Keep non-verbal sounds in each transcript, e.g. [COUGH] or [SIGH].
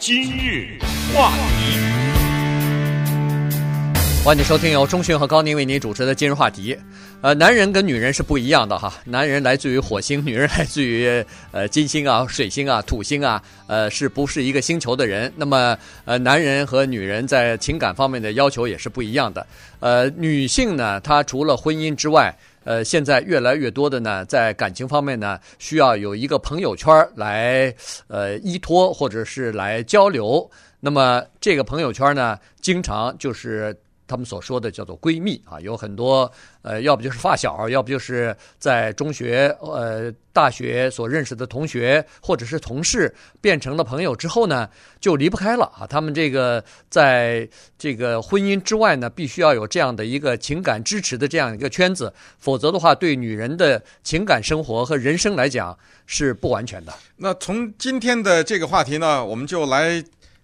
今日话题，欢迎收听由钟迅和高宁为您主持的今日话题。呃，男人跟女人是不一样的哈，男人来自于火星，[LAUGHS] 女人来自于呃金星啊、水星啊、土星啊，呃，是不是一个星球的人？那么呃，男人和女人在情感方面的要求也是不一样的。呃，女性呢，她除了婚姻之外，呃，现在越来越多的呢，在感情方面呢，需要有一个朋友圈来呃依托或者是来交流。那么这个朋友圈呢，经常就是。他们所说的叫做闺蜜啊，有很多呃，要不就是发小，要不就是在中学、呃大学所认识的同学或者是同事，变成了朋友之后呢，就离不开了啊。他们这个在这个婚姻之外呢，必须要有这样的一个情感支持的这样一个圈子，否则的话，对女人的情感生活和人生来讲是不完全的。那从今天的这个话题呢，我们就来。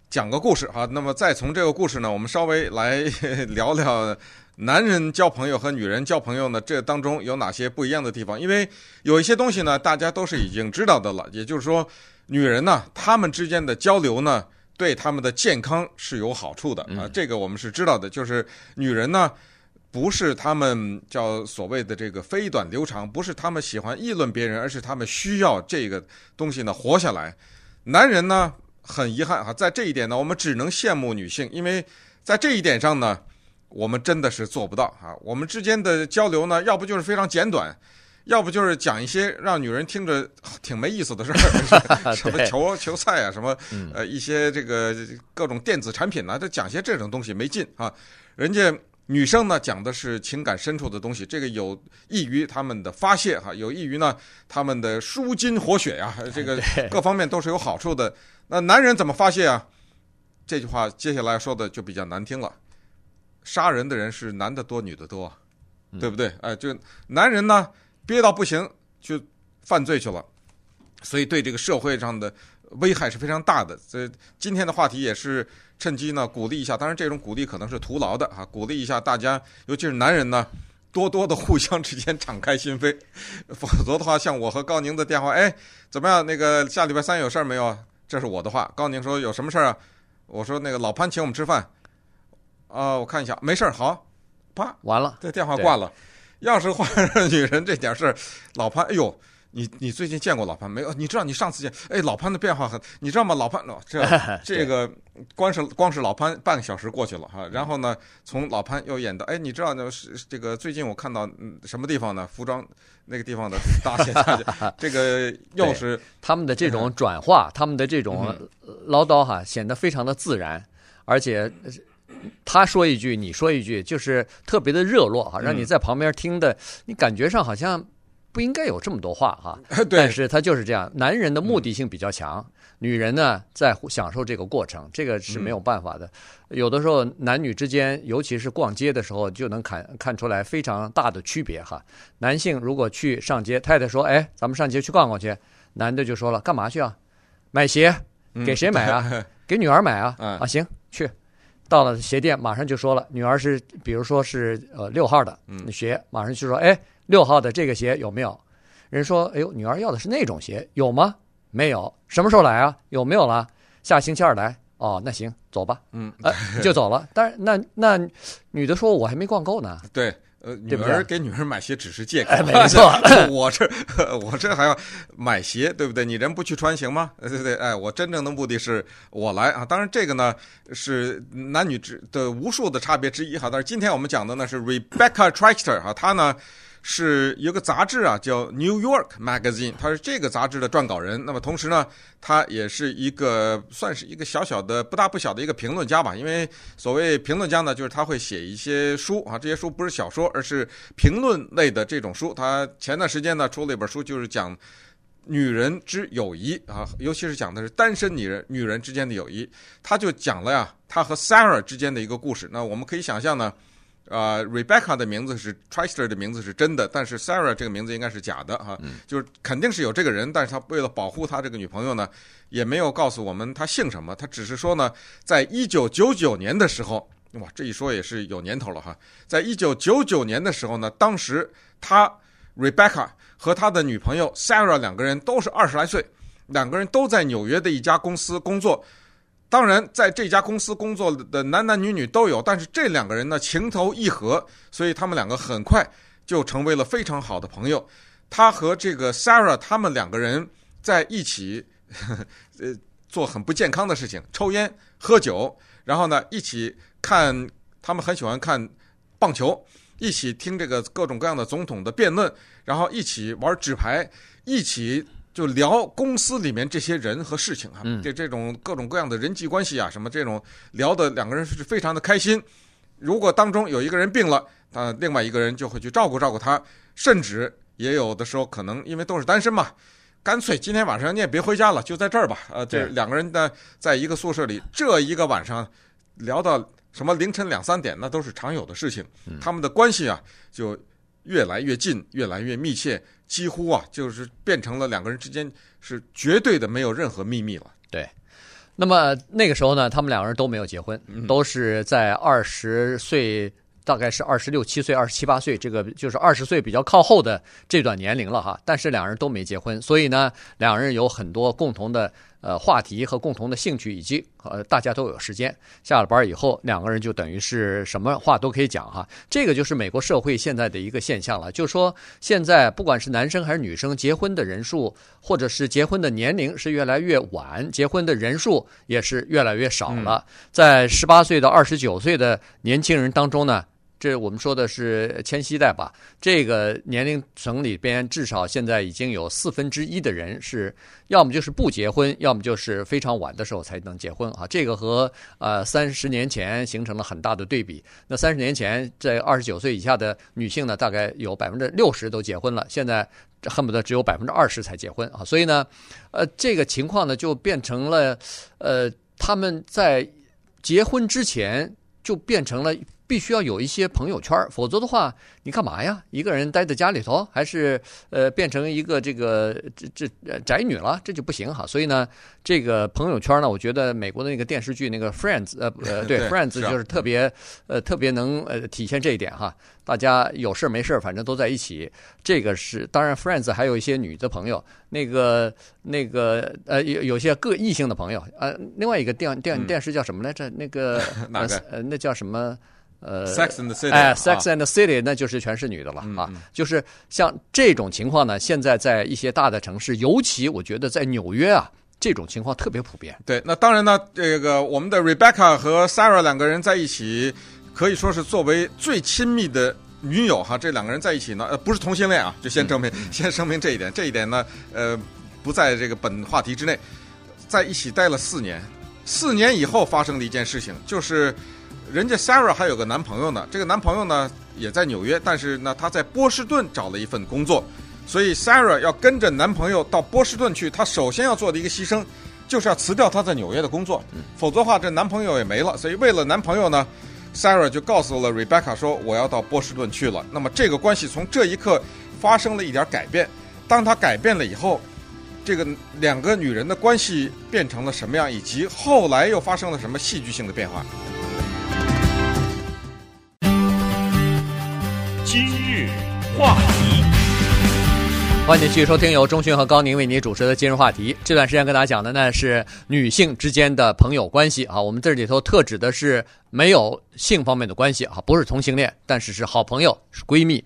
讲个故事哈，那么再从这个故事呢，我们稍微来 [LAUGHS] 聊聊男人交朋友和女人交朋友呢，这当中有哪些不一样的地方？因为有一些东西呢，大家都是已经知道的了。也就是说，女人呢，她们之间的交流呢，对她们的健康是有好处的啊。这个我们是知道的，就是女人呢，不是他们叫所谓的这个飞短流长，不是他们喜欢议论别人，而是他们需要这个东西呢活下来。男人呢？很遗憾哈，在这一点呢，我们只能羡慕女性，因为在这一点上呢，我们真的是做不到啊。我们之间的交流呢，要不就是非常简短，要不就是讲一些让女人听着挺没意思的事儿，[LAUGHS] 什么球球赛啊，什么呃一些这个各种电子产品呢，就讲些这种东西没劲啊。人家。女生呢，讲的是情感深处的东西，这个有益于他们的发泄哈，有益于呢他们的舒筋活血呀，这个 [LAUGHS] 各方面都是有好处的。那男人怎么发泄啊？这句话接下来说的就比较难听了。杀人的人是男的多，女的多，对不对？哎，就男人呢憋到不行就犯罪去了，所以对这个社会上的危害是非常大的。所以今天的话题也是。趁机呢，鼓励一下。当然，这种鼓励可能是徒劳的啊。鼓励一下大家，尤其是男人呢，多多的互相之间敞开心扉。否则的话，像我和高宁的电话，哎，怎么样？那个下礼拜三有事儿没有？这是我的话。高宁说有什么事儿啊？我说那个老潘请我们吃饭。啊，我看一下，没事儿，好，啪，完了，这电话挂了。要是换上女人这点事儿，老潘，哎呦。你你最近见过老潘没有？你知道你上次见，哎，老潘的变化很，你知道吗？老潘，这 [LAUGHS] 这个光是光是老潘半个小时过去了哈，然后呢，从老潘又演到，哎，你知道呢是这个最近我看到什么地方呢？服装那个地方的大姐大姐，这个又是他们的这种转化，他们的这种唠叨哈，显得非常的自然，而且他说一句，你说一句，就是特别的热络哈，让你在旁边听的，你感觉上好像。不应该有这么多话哈，[LAUGHS] 但是他就是这样。男人的目的性比较强，女人呢在享受这个过程，这个是没有办法的。有的时候男女之间，尤其是逛街的时候，就能看看出来非常大的区别哈。男性如果去上街，太太说：“哎，咱们上街去逛逛去。”男的就说了：“干嘛去啊？买鞋？给谁买啊？[LAUGHS] 给女儿买啊？啊，行，去。到了鞋店，马上就说了，女儿是，比如说是呃六号的鞋，马上就说：哎。”六号的这个鞋有没有？人说：“哎呦，女儿要的是那种鞋，有吗？没有。什么时候来啊？有没有了？下星期二来。哦，那行，走吧。嗯，呃，就走了。但是那那女的说，我还没逛够呢。对，呃，女儿给女儿买鞋只是借口。哎，没错，[LAUGHS] 我这我这还要买鞋，对不对？你人不去穿行吗？对对对。哎，我真正的目的是我来啊。当然，这个呢是男女之的无数的差别之一哈。但是今天我们讲的呢是 Rebecca Traister 哈，她呢。是有个杂志啊，叫《New York Magazine》，他是这个杂志的撰稿人。那么同时呢，他也是一个算是一个小小的、不大不小的一个评论家吧。因为所谓评论家呢，就是他会写一些书啊，这些书不是小说，而是评论类的这种书。他前段时间呢出了一本书，就是讲女人之友谊啊，尤其是讲的是单身女人女人之间的友谊。他就讲了呀，他和 Sarah 之间的一个故事。那我们可以想象呢。啊、uh，Rebecca 的名字是 Traister 的名字是真的，但是 Sarah 这个名字应该是假的哈，就是肯定是有这个人，但是他为了保护他这个女朋友呢，也没有告诉我们他姓什么，他只是说呢，在一九九九年的时候，哇，这一说也是有年头了哈，在一九九九年的时候呢，当时他 Rebecca 和他的女朋友 Sarah 两个人都是二十来岁，两个人都在纽约的一家公司工作。当然，在这家公司工作的男男女女都有，但是这两个人呢，情投意合，所以他们两个很快就成为了非常好的朋友。他和这个 Sarah 他们两个人在一起，呵呵呃，做很不健康的事情，抽烟、喝酒，然后呢，一起看，他们很喜欢看棒球，一起听这个各种各样的总统的辩论，然后一起玩纸牌，一起。就聊公司里面这些人和事情啊，这这种各种各样的人际关系啊，什么这种聊的两个人是非常的开心。如果当中有一个人病了，啊，另外一个人就会去照顾照顾他，甚至也有的时候可能因为都是单身嘛，干脆今天晚上你也别回家了，就在这儿吧。呃，这两个人呢，在一个宿舍里，这一个晚上聊到什么凌晨两三点，那都是常有的事情。他们的关系啊，就越来越近，越来越密切。几乎啊，就是变成了两个人之间是绝对的没有任何秘密了。对，那么那个时候呢，他们两个人都没有结婚，都是在二十岁，大概是二十六七岁、二十七八岁，这个就是二十岁比较靠后的这段年龄了哈。但是两人都没结婚，所以呢，两人有很多共同的。呃，话题和共同的兴趣，以及呃，大家都有时间。下了班以后，两个人就等于是什么话都可以讲哈。这个就是美国社会现在的一个现象了，就是说现在不管是男生还是女生，结婚的人数或者是结婚的年龄是越来越晚，结婚的人数也是越来越少了。在十八岁到二十九岁的年轻人当中呢。这我们说的是千禧代吧？这个年龄层里边，至少现在已经有四分之一的人是要么就是不结婚，要么就是非常晚的时候才能结婚啊。这个和呃三十年前形成了很大的对比。那三十年前，在二十九岁以下的女性呢，大概有百分之六十都结婚了，现在恨不得只有百分之二十才结婚啊。所以呢，呃，这个情况呢，就变成了呃，他们在结婚之前就变成了。必须要有一些朋友圈，否则的话，你干嘛呀？一个人待在家里头，还是呃变成一个这个这这宅女了？这就不行哈。所以呢，这个朋友圈呢，我觉得美国的那个电视剧那个 Friends，呃 [LAUGHS] 呃，对，对 Friends 就是特别呃特别能呃体现这一点哈。大家有事没事，反正都在一起。这个是当然，Friends 还有一些女的朋友，那个那个呃有有些各异性的朋友。呃，另外一个电电电视叫什么来着？那个 [LAUGHS] 哪个？呃，那叫什么？呃，Sex and the City，哎，Sex and the City，那就是全是女的了啊。就是像这种情况呢，现在在一些大的城市，尤其我觉得在纽约啊，这种情况特别普遍。对，那当然呢，这个我们的 Rebecca 和 Sarah 两个人在一起，可以说是作为最亲密的女友哈。这两个人在一起呢，呃，不是同性恋啊，就先证明，先声明这一点。这一点呢，呃，不在这个本话题之内。在一起待了四年，四年以后发生的一件事情就是。人家 Sarah 还有个男朋友呢，这个男朋友呢也在纽约，但是呢他在波士顿找了一份工作，所以 Sarah 要跟着男朋友到波士顿去。她首先要做的一个牺牲，就是要辞掉她在纽约的工作，否则的话这男朋友也没了。所以为了男朋友呢，Sarah 就告诉了 Rebecca 说：“我要到波士顿去了。”那么这个关系从这一刻发生了一点改变。当她改变了以后，这个两个女人的关系变成了什么样，以及后来又发生了什么戏剧性的变化？今日话题，欢迎继续收听由中迅和高宁为您主持的今日话题。这段时间跟大家讲的呢是女性之间的朋友关系啊，我们这里头特指的是没有性方面的关系啊，不是同性恋，但是是好朋友，是闺蜜。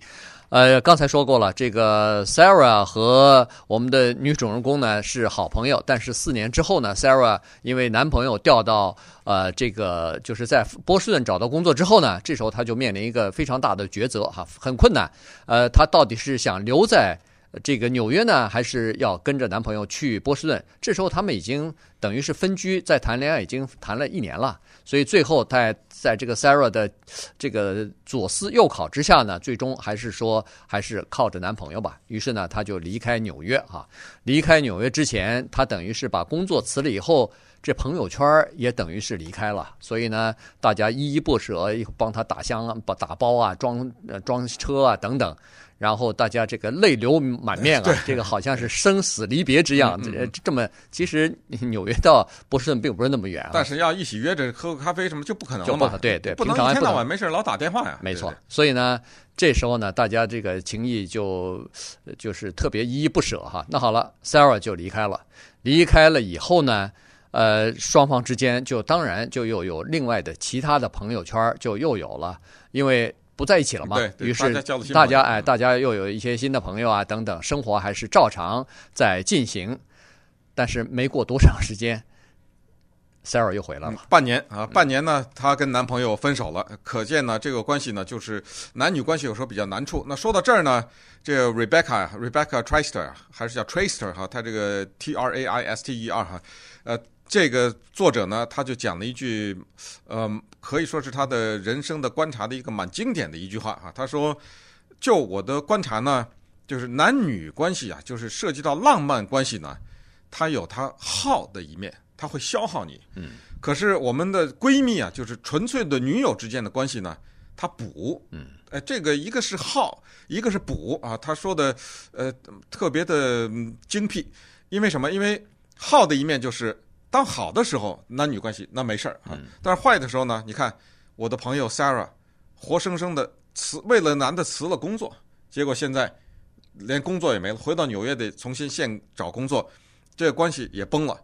呃，刚才说过了，这个 Sarah 和我们的女主人公呢是好朋友，但是四年之后呢，Sarah 因为男朋友调到呃这个就是在波士顿找到工作之后呢，这时候她就面临一个非常大的抉择哈，很困难。呃，她到底是想留在这个纽约呢，还是要跟着男朋友去波士顿？这时候他们已经等于是分居，在谈恋爱已经谈了一年了。所以最后，在在这个 Sarah 的这个左思右考之下呢，最终还是说还是靠着男朋友吧。于是呢，他就离开纽约哈。离开纽约之前，他等于是把工作辞了以后，这朋友圈也等于是离开了。所以呢，大家依依不舍，帮他打箱啊、打包啊、装呃装车啊等等。然后大家这个泪流满面啊，这个好像是生死离别之样。这这么，其实纽约到波士顿并不是那么远啊。但是要一起约着喝个咖啡什么就不可能了。就不，对对，不能一天到晚没事老打电话呀。没错。所以呢，这时候呢，大家这个情谊就就是特别依依不舍哈。那好了，Sarah 就离开了。离开了以后呢，呃，双方之间就当然就又有另外的其他的朋友圈就又有了，因为不在一起了嘛。对，于是大家，哎，大家又有一些新的朋友啊，等等，生活还是照常在进行。但是没过多长时间，Sarah 又回来了。嗯、半年啊，半年呢，她跟男朋友分手了。可见呢，这个关系呢，就是男女关系有时候比较难处。那说到这儿呢，这个 Rebecca，Rebecca Traister 还是叫 Traister 哈，她这个 T R A I S T E R 哈，呃。这个作者呢，他就讲了一句，呃，可以说是他的人生的观察的一个蛮经典的一句话啊。他说：“就我的观察呢，就是男女关系啊，就是涉及到浪漫关系呢，它有它耗的一面，它会消耗你。嗯。可是我们的闺蜜啊，就是纯粹的女友之间的关系呢，它补。嗯。哎，这个一个是耗，一个是补啊。他说的呃特别的精辟，因为什么？因为耗的一面就是。当好的时候，男女关系那没事儿啊。但是坏的时候呢？你看我的朋友 Sarah，活生生的辞，为了男的辞了工作，结果现在连工作也没了，回到纽约得重新现找工作，这个关系也崩了。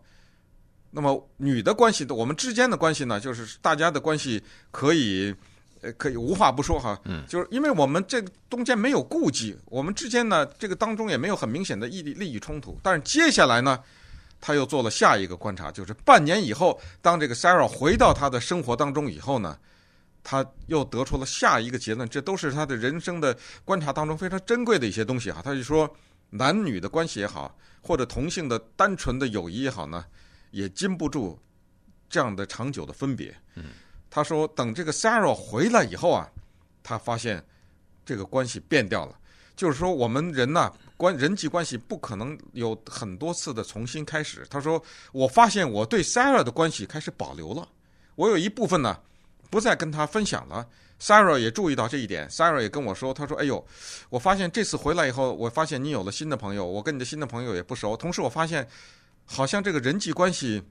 那么女的关系的，我们之间的关系呢，就是大家的关系可以呃可以无话不说哈。嗯，就是因为我们这中间没有顾忌，我们之间呢这个当中也没有很明显的利益利益冲突。但是接下来呢？他又做了下一个观察，就是半年以后，当这个 Sarah 回到他的生活当中以后呢，他又得出了下一个结论，这都是他的人生的观察当中非常珍贵的一些东西哈。他就说，男女的关系也好，或者同性的单纯的友谊也好呢，也经不住这样的长久的分别。嗯，他说，等这个 Sarah 回来以后啊，他发现这个关系变掉了，就是说我们人呐。关人际关系不可能有很多次的重新开始。他说：“我发现我对 Sarah 的关系开始保留了，我有一部分呢不再跟他分享了。Sarah 也注意到这一点，Sarah 也跟我说：‘他说，哎呦，我发现这次回来以后，我发现你有了新的朋友，我跟你的新的朋友也不熟。同时，我发现好像这个人际关系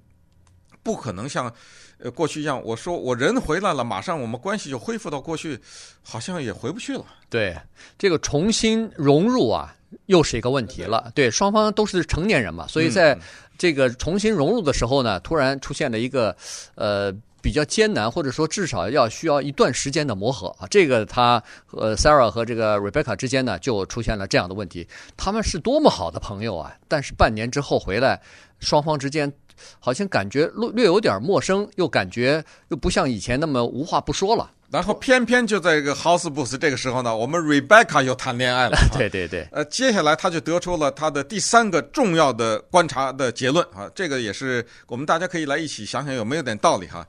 不可能像呃过去一样。我说我人回来了，马上我们关系就恢复到过去，好像也回不去了。对，这个重新融入啊。”又是一个问题了，对，双方都是成年人嘛，所以在这个重新融入的时候呢，突然出现了一个呃比较艰难，或者说至少要需要一段时间的磨合啊。这个他呃 Sarah 和这个 Rebecca 之间呢，就出现了这样的问题。他们是多么好的朋友啊，但是半年之后回来，双方之间好像感觉略略有点陌生，又感觉又不像以前那么无话不说了。然后偏偏就在这个 House Booth 这个时候呢，我们 Rebecca 又谈恋爱了。[LAUGHS] 对对对。呃，接下来他就得出了他的第三个重要的观察的结论啊，这个也是我们大家可以来一起想想有没有点道理哈。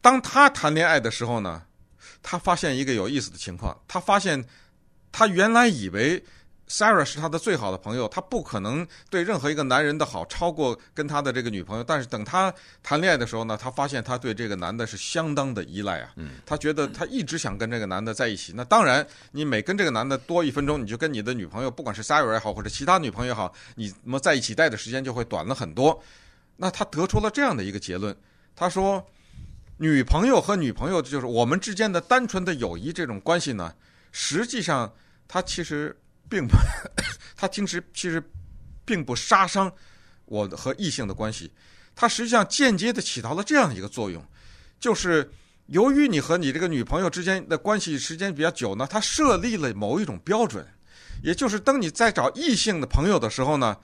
当他谈恋爱的时候呢，他发现一个有意思的情况，他发现他原来以为。Sarah 是他的最好的朋友，他不可能对任何一个男人的好超过跟他的这个女朋友。但是等他谈恋爱的时候呢，他发现他对这个男的是相当的依赖啊。嗯，他觉得他一直想跟这个男的在一起。那当然，你每跟这个男的多一分钟，你就跟你的女朋友，不管是 Sarah 也好，或者其他女朋友也好，你们在一起待的时间就会短了很多。那他得出了这样的一个结论，他说，女朋友和女朋友就是我们之间的单纯的友谊这种关系呢，实际上他其实。并不，他平时其实并不杀伤我和异性的关系，他实际上间接的起到了这样一个作用，就是由于你和你这个女朋友之间的关系时间比较久呢，他设立了某一种标准，也就是当你在找异性的朋友的时候呢，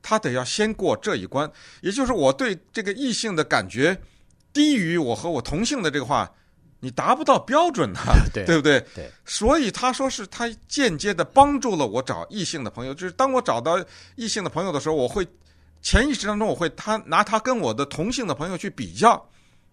他得要先过这一关，也就是我对这个异性的感觉低于我和我同性的这个话。你达不到标准啊，[LAUGHS] 对，对不对？对，所以他说是他间接的帮助了我找异性的朋友，就是当我找到异性的朋友的时候，我会潜意识当中我会他拿他跟我的同性的朋友去比较。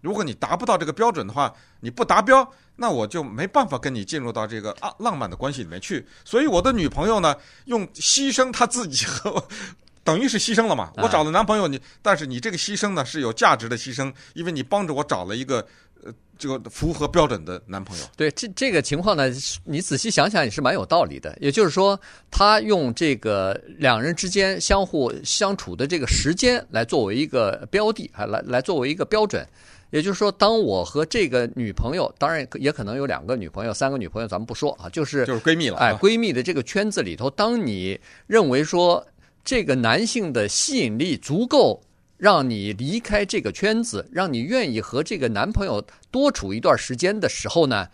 如果你达不到这个标准的话，你不达标，那我就没办法跟你进入到这个啊浪漫的关系里面去。所以我的女朋友呢，用牺牲她自己和我，[LAUGHS] 等于是牺牲了嘛。我找了男朋友，你但是你这个牺牲呢是有价值的牺牲，因为你帮着我找了一个。呃，这个符合标准的男朋友，对这这个情况呢，你仔细想想也是蛮有道理的。也就是说，他用这个两人之间相互相处的这个时间来作为一个标的，还来来作为一个标准。也就是说，当我和这个女朋友，当然也可能有两个女朋友、三个女朋友，咱们不说啊，就是就是闺蜜了。哎，闺蜜的这个圈子里头，当你认为说这个男性的吸引力足够。让你离开这个圈子，让你愿意和这个男朋友多处一段时间的时候呢，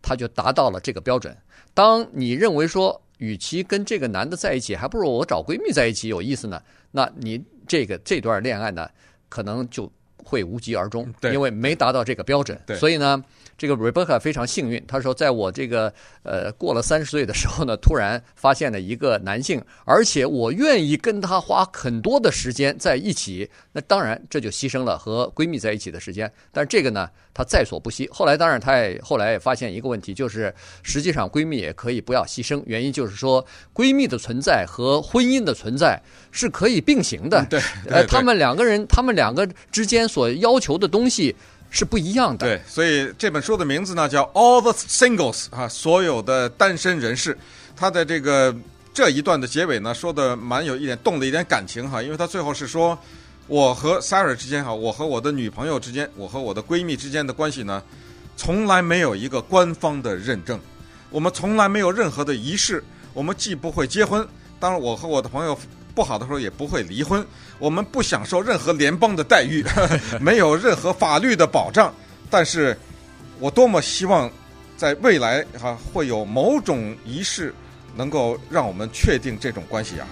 他就达到了这个标准。当你认为说，与其跟这个男的在一起，还不如我找闺蜜在一起有意思呢，那你这个这段恋爱呢，可能就会无疾而终，因为没达到这个标准。所以呢。这个 Rebecca 非常幸运，她说，在我这个呃过了三十岁的时候呢，突然发现了一个男性，而且我愿意跟他花很多的时间在一起。那当然，这就牺牲了和闺蜜在一起的时间。但是这个呢，她在所不惜。后来，当然，她也后来也发现一个问题，就是实际上闺蜜也可以不要牺牲。原因就是说，闺蜜的存在和婚姻的存在是可以并行的。对，呃，他们两个人，他们两个之间所要求的东西。是不一样的。对，所以这本书的名字呢叫《All the Singles》啊，所有的单身人士。他的这个这一段的结尾呢，说的蛮有一点动了一点感情哈，因为他最后是说，我和 Sarah 之间哈，我和我的女朋友之间，我和我的闺蜜之间的关系呢，从来没有一个官方的认证，我们从来没有任何的仪式，我们既不会结婚，当然我和我的朋友。不好的时候也不会离婚，我们不享受任何联邦的待遇，[LAUGHS] 没有任何法律的保障。但是，我多么希望在未来哈会有某种仪式，能够让我们确定这种关系啊。